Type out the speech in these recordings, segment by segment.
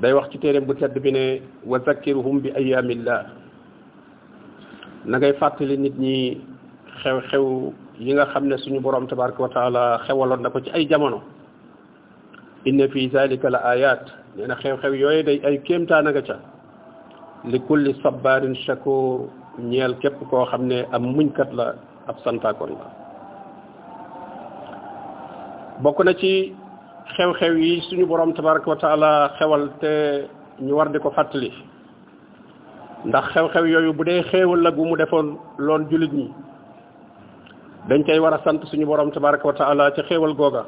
day wax ci téeréem bu tedd bi ne wa zakkirhum bi ayaamillah na ngay fàttali nit ñi xew-xew yi nga xam ne suñu borom tabaraka wa taala xewaloon na ko ci ay jamono inna fi zalika la ayat nee na xew-xew yooyu day ay kéemtaan a nga ca li kulli sabarin shakur ñeel képp koo xam ne am muñkat la ab santaakoon la bokk na ci xew-xew yi suñu borom tabaraka wa taala xewal te ñu war di ko fàttali ndax xew-xew yooyu bu dee xéewal la gu mu defoon loon jullit ñi dañ koy war a sant suñu borom tabaraka wa taala ca xéewal googa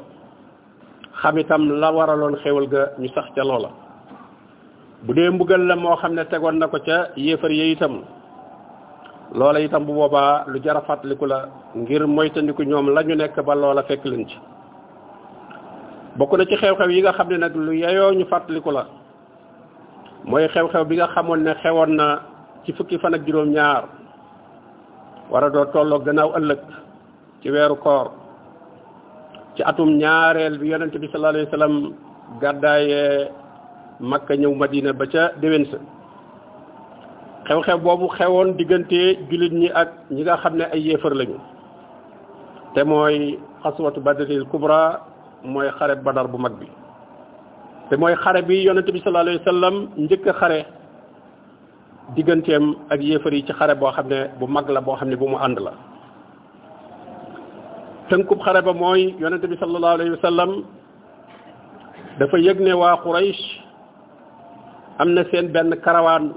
xam itam la waraloon xéewal ga ñu sax ca loola bu dee mbugal la moo xam ne tegoon na ko ca yéefar ya itam loola itam bu boobaa lu jar a fàttaliku la ngir moytandiku ñoom la ñu nekk ba loola fekk leen ci bokk na ci xew-xew yi nga xam ne nag lu yeyoo ñu fàttaliku la mooy xew-xew bi nga xamoon ne xewoon na ci fukki fan ak juróom-ñaar war a doo tolloo gannaaw ëllëg ci weeru koor ci atum ñaareel bi yonent bi sallallahu alayhi wa sallam gàddaayee makka ñëw madina ba ca déwén sa xew-xew boobu xewoon diggante jullit ñi ak ñi nga xam ne ay yéefar lañu te mooy xaswatu badril kubra mooy xare badar bu mag bi te mooy xare bi yonent bi sallallahu alayhi wa sallam njëkk a xare digganteem ak yéefar yi ci xare boo xam ne bu mag la boo xam ne bu mu ànd la tënkub xare ba mooy yonente bi sallallahu alayhi wa sallam dafa yëg ne waa Quraysh am na seen benn karawaan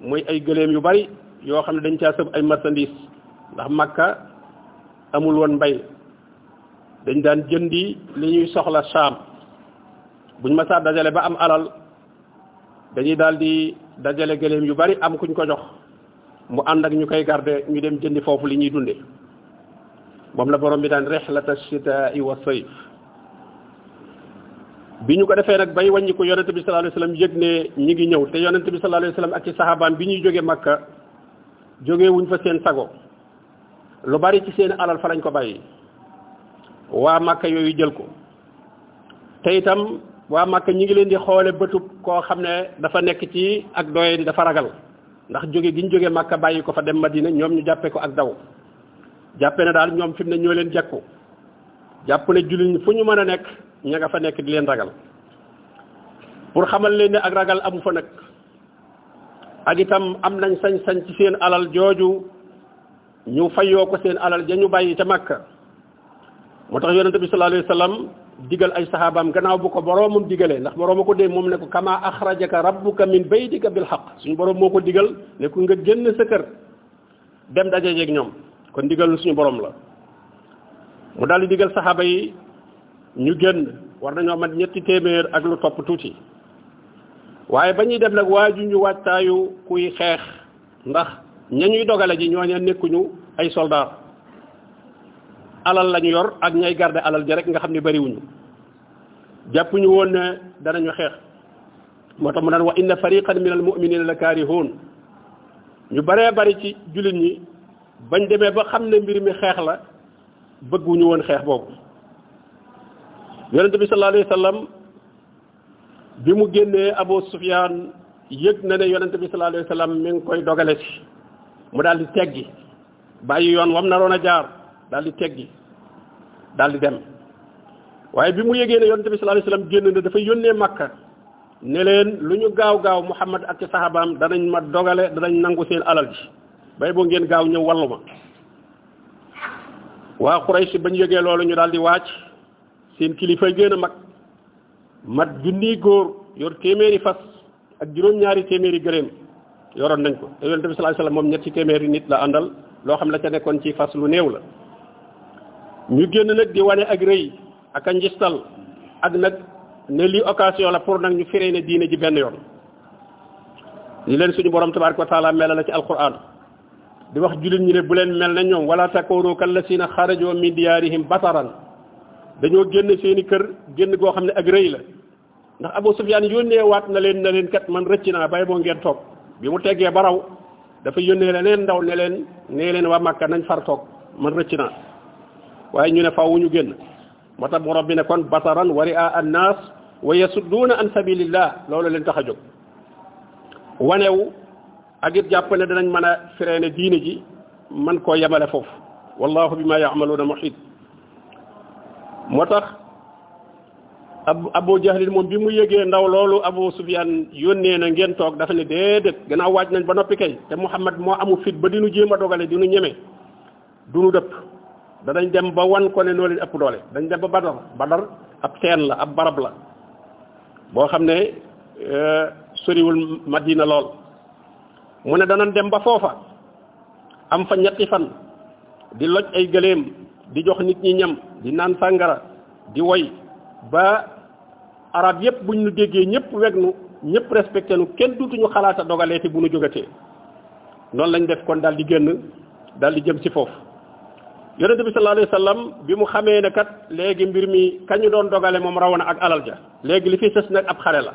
muy ay gëléem yu bari yoo xam ne dañ caa sëb ay marchandise ndax Makka amul woon mbay dañ daan jëndi li ñuy soxla saam buñ masaa dajale ba am alal dañuy daal di dajale gëléem yu bari am kuñ ko jox mu ànd ak ñu koy garde ñu dem jëndi foofu li ñuy dunde moom la borom bi daan rihlata shitaa'i wa sayf bi ñu ko defee nag bay wàññi ko yonente bi sallallahu alayhi wasallam yëg ne ñi ngi ñëw te yonente bi sallallahu alayhi wasallam ak ci sahabaam bi ñuy jóge Makka jóge wuñ fa seen sago lu bari ci seen alal fa lañ ko bàyyi waa Màkka yooyu jël ko te itam waa Màkka ñi ngi leen di xoole bëtub koo xam ne dafa nekk ci ak doye di dafa ragal ndax jóge gi ñu jóge Màkka bàyyi ko fa dem Madina ñoom ñu jàppee ko ak daw jàppe ne daal ñoom fi mu ne ñoo leen jekku jàpp ne jullit ñi fu ñu mën a nekk ña nga fa nekk di leen ragal pour xamal leen ne ak ragal amu fa nag ak itam am nañ sañ-sañ ci seen alal jooju ñu fayoo ko seen alal ja ñu bàyyi ca Makka moo tax yonente bi sallallahu alayhi wa sallam digal ay saxaabaam gannaaw bu ko boroomam digalee ndax borooma ko dee moom ne ko kama axrajaka rabbuka min baytika bil xaq suñu boroom moo ko digal ne ko nga génn sa kër dem daje jeeg ñoom kon ndigal lu suñu borom la mu daal di digal saxaaba yi ñu génn war nañoo mat ñetti téeméer ak lu topp tuuti waaye ba ñuy dem nag waaju ñu waajtaayu kuy xeex ndax ña ñuy dogale ji ñooña nekkuñu ay soldat alal lañu yor ak ñay garde alal ji rek nga xam ne bariwuñu jàppuñu woon ne danañu xeex moo tax mu naan wa inna fariqan min al muminina la kaarihuun ñu baree bari ci jullit ñi bañ demee ba xam ne mbir mi xeex la bëgguñu woon xeex boobu yonente bi sallallahu alayhi wa sallam bi mu génnee Abu Sufyaan yëg na ne yonente bi sallallahu alayhi wa sallam mi ngi koy dogale ci mu daal di teggi bàyyi yoon wam naroon a jaar daal di teggi daal di dem waaye bi mu yégee ne yonent bi sallallahu alayhi wasallam génn na dafa yónnee Makka ne leen lu ñu gaaw gaaw Muhammad ak saxaabaam danañ ma dogale danañ nangu seen alal ji bay boo ngeen gaaw ñëw wallu ma waa Quraysh bañ yëgee loolu ñu daal di wàcc seen kilifa gën a mag mat junniy góor yor téeméeri fas ak juróom ñaari téeméeri gëléem yoroon nañ ko te yonente bi sallallahu alayhi wasallam moom ñetti téeméeri nit la àndal loo xam la ca nekkoon ci fas lu néew la ñu génn nag di wane ak rëy ak a njistal ak nag ne lii occasion la pour nag ñu firee ne diine ji benn yoon li leen suñu borom tabaraka wa taala mel la ci alquran di wax jullit ñi ne bu leen mel na ñoom wala takunu kallasina xarajoo min diyaarihim basaran dañoo génn seeni kër génn goo xam ne ak rëy la ndax Abu Sufyaan yónnee waat na leen na leen kat man rëcc naa bay boo ngeen toog bi mu teggee ba raw dafa yónnee leneen ndaw ne leen nee leen waa Makka nañ far toog man rëcc naa waaye ñu ne faaw wu ñu génn moo tax borom bi ne kon basaran wari a annaas wa yasudduuna an sabilillah loolu leen tax a jóg wanewu ak it jàpp ne danañ mën a freiné diine ji man koo yemale foofu wallahu bima yaamaluuna muhit moo tax ab Abu Jahlin moom bi mu yëgee ndaw loolu Abu Sufyaan yónnee na ngeen toog dafa ne déedéet gannaaw waaj nañ ba noppi kay te Muhammad moo amu fit ba dinu jéem a dogale dinu ñeme dunu dëpp danañ dem ba wan ko ne noo leen ëpp doole dañ dem ba Badar Badar ab teen la ab barab la boo xam ne euh, soriwul Madina lool mu ne danañ dem ba foofa am fa ñetti fan di loj ay gëléem di jox nit ñi ñam di naan sàngara di woy ba arab yépp buñ nu déggee ñépp weg nu ñépp respecté nu kenn duutuñu xalaat a dogalee te bu nu jógatee noonu lañ def kon daal di génn daal di jëm ci foofu yonente bi sallallahu alayhi wasallam bi mu xamee ne kat léegi mbir mi kañu doon dogale moom rawoon ak alal ja léegi li fi sës nag ab xare la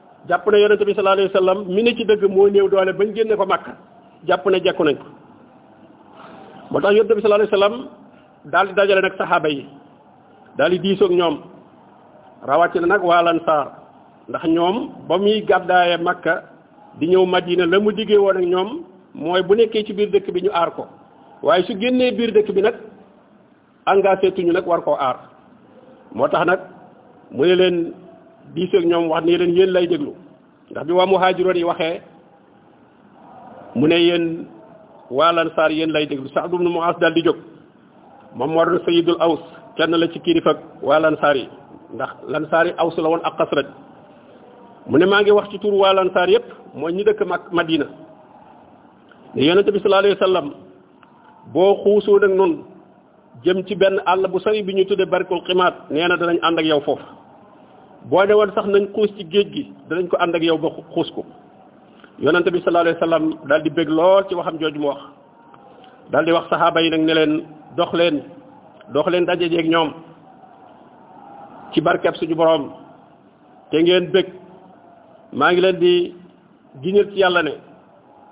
jàpp ne yonente bi sallallahu alayhi wa sallam mi ne ci dëgg moo néew doole bañ génne ko Makka jàpp ne jekku nañ ko moo tax yonente bi sallallahu alayhi wa sallam daal di dajale nag saxaaba yi daal di diisoog ñoom rawatina nag waa Ansaar ndax ñoom ba muy gàddaaye Makka di ñëw Madina la mu diggee woon ak ñoom mooy bu nekkee ci biir dëkk bi ñu aar ko waaye su génnee biir dëkk bi nag engagé tuñu nag war koo aar moo tax nag mu ne leen diiseeg ñoom wax ne leen yéen lay déglu ndax bi waa muhaajiroon yi waxee mu ne yéen waa lansaar yéen lay déglu Sa'd ibn Mu'az daal di jóg moom war na sayyidul aws kenn la ci kilifa waa lansaar yi ndax lansaar yi aws la woon ak xasraj mu ne maa ngi wax ci tur waa lansaar yépp mooy ñi dëkk mag Madina ne yonente bi sallallahu alayhi wa boo xuusoo nag noonu jëm ci benn àll bu sori bi ñu tuddee barikul ximaat nee na danañ ànd ak yow foofu boo ne woon sax nañ xuus ci géej gi danañ ko ànd ak yow ba xuus ko yonente bi sallallahu alayhi wasallam daal di bég lool ci waxam jooju mu wax daal di wax saxaaba yi nag ne leen dox leen dox leen daje jeeg ñoom ci barkeb suñu boroom te ngeen bég maa ngi leen di giñal ci yàlla ne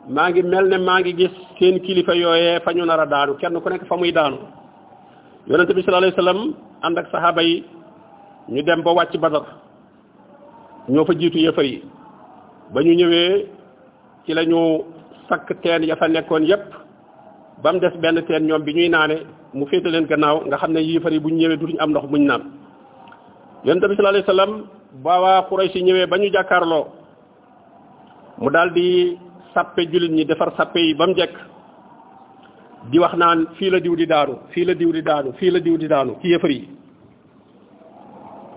maa ngi mel ne maa ngi gis seen kilifa yooyee fa ñu nar a daanu kenn ku nekk fa muy daanu yonent bi sallallahu alayhi wasallam ànd ak saxaaba yi ñu dem ba wàcc Badar ñoo fa jiitu yëfar yi ba ñu ñëwee ci la ñu sakk teen ya fa nekkoon yépp ba mu des benn teen ñoom bi ñuy naane mu féete leen gannaaw nga xam ne yëfar yi bu ñu ñëwee dutuñu am ndox muñ naan yonent bi sallallahu alayhi wasallam ba waa Quraysh ñëwee ba ñu jàkkaarloo mu daal di sàppe jullit ñi defar sàppe yi ba mu jekk di wax naan fii la diw di daanu fii la diw di daanu fii la diw di daanu ci yëfër yi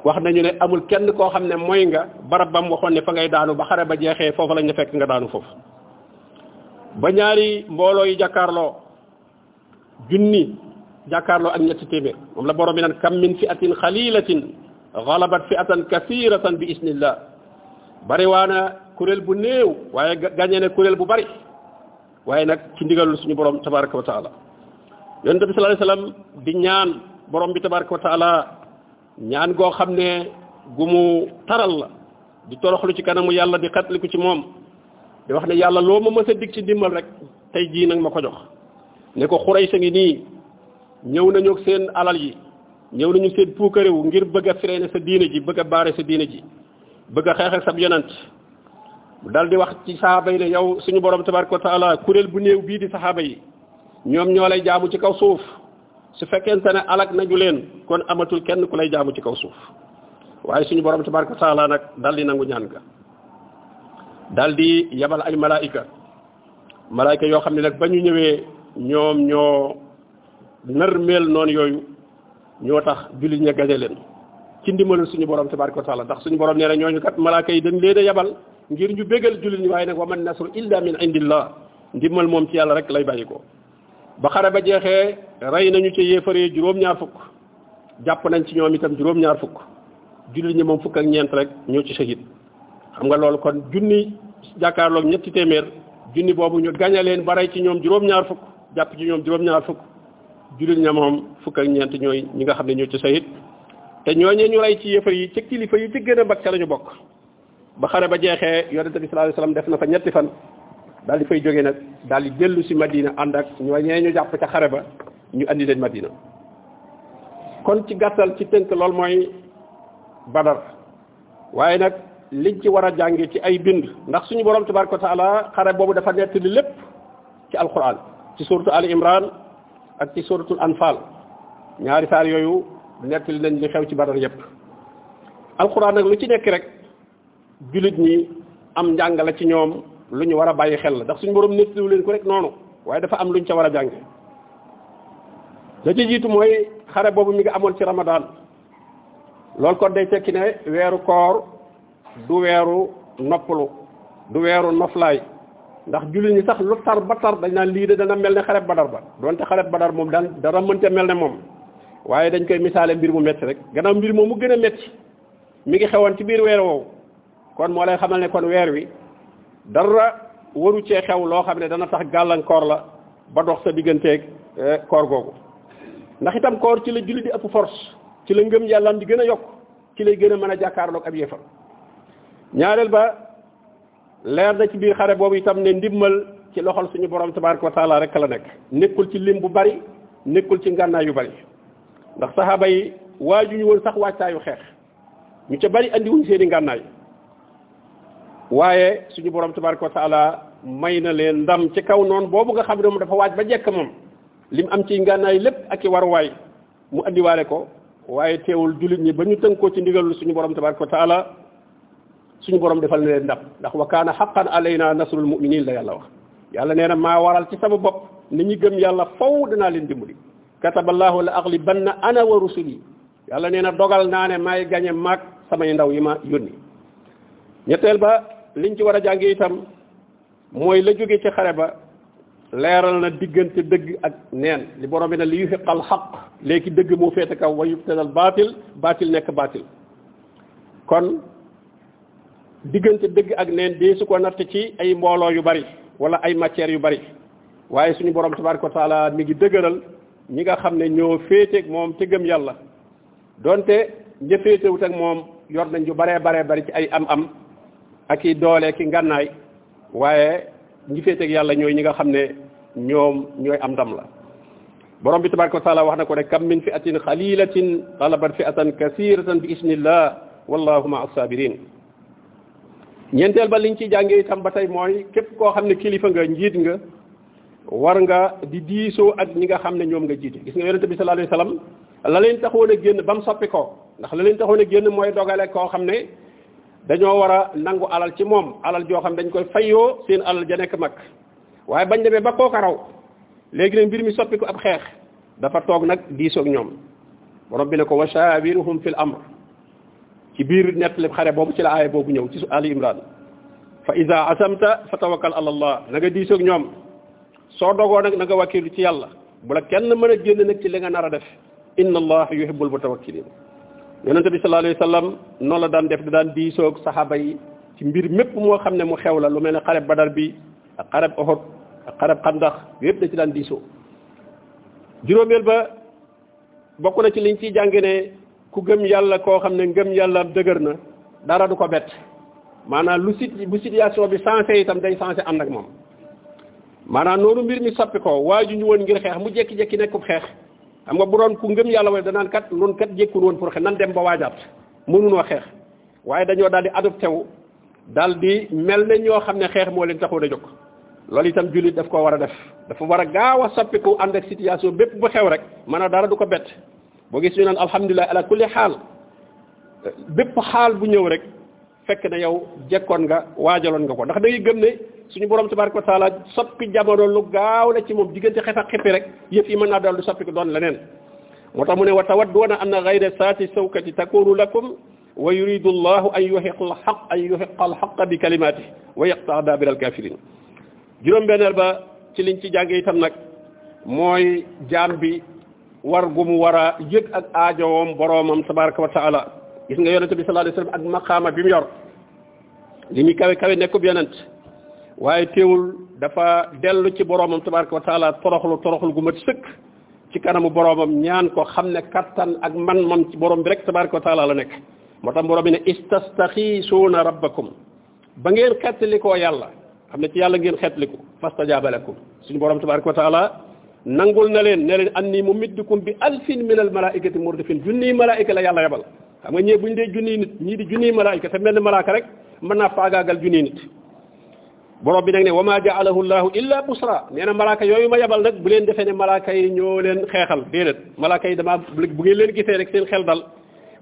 wax nañu ne amul kenn koo xam ne mooy nga barab bam waxoon ne fa ngay daanu ba xare ba jeexee foofu lañ la fekk nga daanu foofu ba ñaari mbooloo yi jàkkaarloo junni jàkkaarloo ak ñetti téeméer moom la borom bi naan kam min fi'atin xalilatin galabat fi'atan kasiratan bi isnillah bari waana kuréel bu néew waaye gañe ne kuréel bu bari waaye nag ci ndigalul suñu borom tabaraka wa taala yonente bi sallallahu alayhi wasallam di ñaan borom bi tabaraka wa taala ñaan goo xam ne gu mu taral la di toroxlu ci kanamu yàlla di xatliku ci moom di wax ne yàlla loo ma mës a dig ci ndimbal rek tey jii nag ma ko jox ne ko xuray sa ngi nii ñëw nañu ak seen alal yi ñëw nañu seen puukarewu ngir bëgg a freiné sa diine ji bëgg a baare sa diine ji bëgg a xeex ak sab yonent dal di wax ci saxaaba yi ne yow suñu borom tabaraka wa taala kuréel bu néew bii di saxaaba yi ñoom ñoo lay jaamu ci kaw suuf su fekkente ne alak nañu leen kon amatul kenn ku lay jaamu ci kaw suuf waaye suñu borom tabaraka taala nag dal di nangu ñaan ga dal di yabal ay malaayika malaayika yoo xam ne nag ba ñu ñëwee ñoom ñoo nërmeel noonu yooyu ñoo tax jullit ña gañe leen ci ndimbalul suñu borom tabaraka taala ndax suñu borom nee na ñooñu kat malaayika yi dañ leen a yabal ngir ñu bégal jullit ñi waaye nag wa man nasru illa min indillah ndimbal moom ci yàlla rek lay bàyyi ko ba xare ba jeexee rey nañu ca yéefaree juróom-ñaar fukk jàpp nañ ci ñoom itam juróom-ñaar fukk jullit ñi moom fukk ak ñeent rek ñoo ci shahid xam nga loolu kon junni jàkkaarloog ñetti téeméer junni boobu ñu gañe leen ba rey ci ñoom juróom-ñaar fukk jàpp ci ñoom juróom-ñaar fukk jullit ña moom fukk ak ñeent ñooy ñi nga xam ne ñoo ci shahid te ñooñee ñu rey ci yéefar yi ca kilifa yi ci gën a mag ca lañu bokk ba xare ba jeexee yonente bi sallallahu alayhi wasallam def na fa ñetti fan daal di fay jógee nag daal di dellu si Madina ànd ak ñoo ñee ñu jàpp ca xare ba ñu andi leen Madina kon ci gàttal ci tënk lool mooy Badar waaye nag liñ ci war a jànge ci ay bind ndax suñu borom tabaraka wa taala xare boobu dafa nettali lépp ci alquran ci suratu al imran ak ci suratul anfal ñaari saar yooyu nettali nañ li xew ci badar yépp alquran nag lu ci nekk rek jullit ñi am njàngale ci ñoom lu ñu war a bàyyi xel la ndax suñu borom nettaliwu leen ko rek noonu waaye dafa am lu ñu ca war a jànge la ci jiitu mooy xare boobu mi ngi amoon ci ramadan loolu kon day tekki ne weeru koor du weeru noppalu du weeru noflaay ndax julli ñi sax lu tar ba tar dañ naan lii de dana mel ne xareb badar ba donte xareb badar moom daan dara mënta mel ne moom waaye dañ koy misaale mbir mu metti rek gannaaw mbir moom mu gën a metti mi ngi xewoon ci biir weer woowu kon moo lay xamal ne kon weer wi dara waru cee xew loo xam ne dana tax gàllankoor la ba dox sa digganteeg eh, koor googu ndax itam koor ci la julli di ëpp force ci la ngëm yàllaam di gën a yokk ci lay gën a mën a jàkkaarloog ab yéefar ñaareel ba leer na ci biir xare boobu itam ne ndimmal ci loxol suñu borom tabaraka wa taala rek la nekk nekkul ci lim bu bari nekkul ci ngànnaay yu bari ndax saxaaba yi waajuñu woon sax waajtaayu xeex ñu ca bari andiwuñ seeni ngànnaay waaye suñu borom tabaraka wa taala may na leen ndam ci kaw noonu boobu nga xam ne moom dafa waaj ba jekk moom lim am ci ngànnaay lépp ak i waruwaay mu andiwaale ko waaye teewul jullit ñi ba ñu tënkoo ci ndigalul suñu borom tabaraka wa taala suñu borom defal na leen ndam ndax wa kaana xaqan alayna nasrul muminin la yàlla wax yàlla nee na maa waral ci sama bopp ni ñi gëm yàlla faw danaa leen dimbali kataballahu la aghlibanna ana wa rusuli yàlla nee na dogal naa ne maay gañe maag samay ndaw yi ma yónni ñetteel ba liñ ci war a jàngi itam mooy la jóge ci xare ba leeral na diggante dëgg ak neen li borom bi ne li yuxiqal xaq léegi dëgg moo féete kaw wa yubtalal baatil baatil nekk baatil kon diggante dëgg ak neen dee su ko natt ci ay mbooloo yu bari wala ay matières yu bari waaye suñu borom tabaraka wa taala mi ngi dëgëral ñi nga xam ne ñoo féeteeg moom te gëm yàlla donte njëfeetewut ak moom yor nañ ju baree baree bari ci ay am-am ak i doole ki ngànnaay waaye ñi féeteeg yàlla ñooy ñi nga xam ne ñoom ñooy am ndam la borom bi tabaraka wa taala wax na ko ne kam min fi'atin xalilatin xalabat fi'atan kasiratan bi isnillah wallahu ma assabirin ñeenteel ba liñ ci jàngee itam ba tey mooy képp koo xam ne kilifa nga njiit nga war nga di diisoo ak ñi nga xam ne ñoom nga jiite gis nga yonente bi sallallahu alayhi wasallam la leen taxoon a génn ba mu soppi ko ndax la leen taxoon a génn mooy dogale koo xam ne dañoo war a nangu alal ci moom alal joo xam dañ koy fayoo seen alal ja nekk mag waaye bañ demee ba kooka raw léegi nag mbir mi soppi ko ab xeex dafa toog nag diisoog ñoom borom bi ne ko wa shawirhum fil amr ci biir nettali xare boobu ci la aaya boobu ñëw ci Ali Imran fa iza asamta fa tawakkal ala allah na nga diisoog ñoom soo dogoo nag na nga wakkilu ci yàlla bu la kenn mën a génn nag ci li nga nar a def inna allah yuhibbul mutawakkilin yonente bi sallallahu alayhi wa sallam noonu la daan def da daan diisoog saxaaba yi ci mbir mépp moo xam ne mu xew la lu mel ne xareb badar bi ak xareb oxot ak xareb xandax yépp da ci daan diisoo juróomeel ba bokk na ci liñ ciy jànge ne ku gëm yàlla koo xam ne ngëm yàlla dëgër na dara du ko bett maanaam lu sit bu situation bi sensé itam day sensé ànd ak moom maanaam noonu mbir mi soppi ko waaju ñu woon ngir xeex mu jekki-jekki nekkub xeex xam nga bu doon ku ngëm yàlla way danaan kat loolu kat jékkul woon pour xeex nan dem ba waajaat mënunoo xeex waaye dañoo daal di adopté wu daal di mel ne ñoo xam ne xeex moo leen taxoon a jóg loolu itam jullit daf ko war a def dafa war a gaaw a soppiku ànd ak situation bépp bu xew rek mën a dara du ko bett boo gis ñu naan alhamdulilah ala kulli xaal bépp xaal bu ñëw rek fekk na yow jekkoon nga waajaloon nga ko ndax day gëm ne suñu borom tabaraka wa taala soppi jamono lu gaaw la ci moom diggante xef ak xippi rek yëf yi mën naa daal du soppi ko doon leneen moo tax mu ne wa tawadduuna anna ghayra saati sawkati takunu lakum wa yuridu allahu an yuhiqa alxaq an yuhiqa alxaqa bi kalimaati wa yaqtaa daabira alkafirin juróom benneel ba ci liñ ci jànge itam nag mooy jaam bi war gu mu war a yëg ak aajowoom boroomam tabaraka wa taala gis nga yonente bi sallallahu alayhi wasallam ak maqaama bi mu yor li muy kawe kawe nekkub yonent waaye teewul dafa dellu ci boroomam tabaraka wa taala toroxlu toroxlu gu mat sëkk ci kanamu boroomam ñaan ko xam ne kattan ak man-man ci borom bi rek tabaraka wa taala la nekk moo tax borom bi ne istastaxiisuuna rabbakum ba ngeen xettalikoo yàlla xam ne ci yàlla ngeen xettaliku fastajaaba lakum suñu borom tabaraka wa taala nangul na leen ne leen anni mumiddukum bi alfin min al malaikati murdifin junniy malaayika la yàlla yebal xam nga ñee buñ dee junniy nit ñii di junniy malaayika te mel ni malaaka rek mën naa faagaagal junniy nit borom bi nag ne wa ma ja'alahu llahu illa busra nee na malaaka yooyu ma yabal nag bu leen defee ne malaaka yi ñoo leen xeexal déedéet malaaka yi damaa bu ngeen leen gisee rek seen xel dal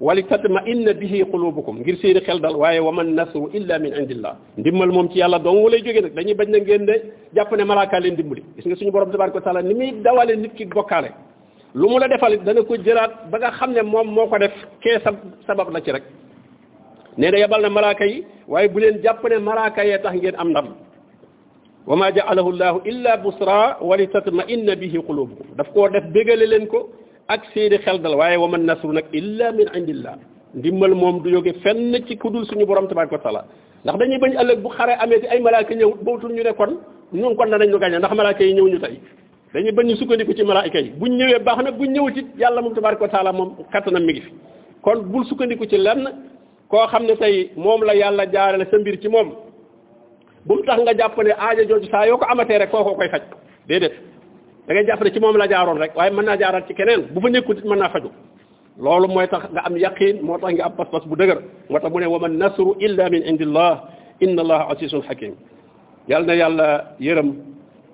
wali tatma inna bihi qulubukum ngir seeni xel dal waaye wa man nasru illa min indillah ndimmal moom ci yàlla dong lay jógee nag dañuy bañ na ngeen de jàpp ne malaaka leen dimbali gis nga suñu borom tabaraka wa taala ni muy dawale nit ki bokkaale lu mu la defal dana ko jëlaat ba nga xam ne moom moo ko def kee sa sabab la ci rek nee na yabal na malaaka yi waaye bu leen jàpp ne malaaka yee tax ngeen am ndam wa ma ja'alahu llahu illa busra wa li tatma inna bihi qulubukum daf koo def bégale leen ko ak seeni xel dal waaye wa man nasru nag illa min indillah ndimbal moom du jóge fenn ci ku dul suñu borom tabaraka wa taala ndax dañuy bañ ëllëg bu xare amee te ay malaaka ñëw bootul ñu ne kon ñun kon danañ ñu gañe ndax malaaka yi ñëw ñu tey dañuy bañ ñu sukkandiku ci malaayika yi buñ ñëwee baax na buñ ñëwul ci yàlla moom tabaraka wa taala moom kattanam mi ngi fi kon bul sukkandiku ci lenn koo xam ne tey moom la yàlla jaarale sa mbir ci moom bu mu tax nga jàpp ne aaja jooju saa yoo ko amatee rek kookoo koy faj déedéet da ngay jàpp ne ci moom la jaaroon rek waaye mën naa jaaral ci keneen bu fa nekkul mën naa faju loolu mooy tax nga am yaqin moo tax nga am pas-pas bu dëgër moo tax mu ne wa man nasru illa min indillah inna allaha azizun hakim yal na yàlla yërëm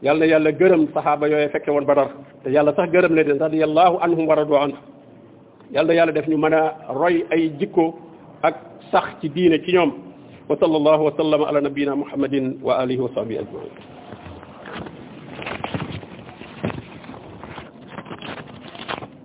yal na yàlla gërëm saxaaba yooyu fekke woon badar te yàlla sax gërëm ne de radiyallahu anhum wa radu anhu yal na yàlla def ñu mën a roy ay jikko ak sax ci diine ci ñoom wa sallallahu wa sallama ala nabiyina muhammadin wa alihi wa sahbihi ajmain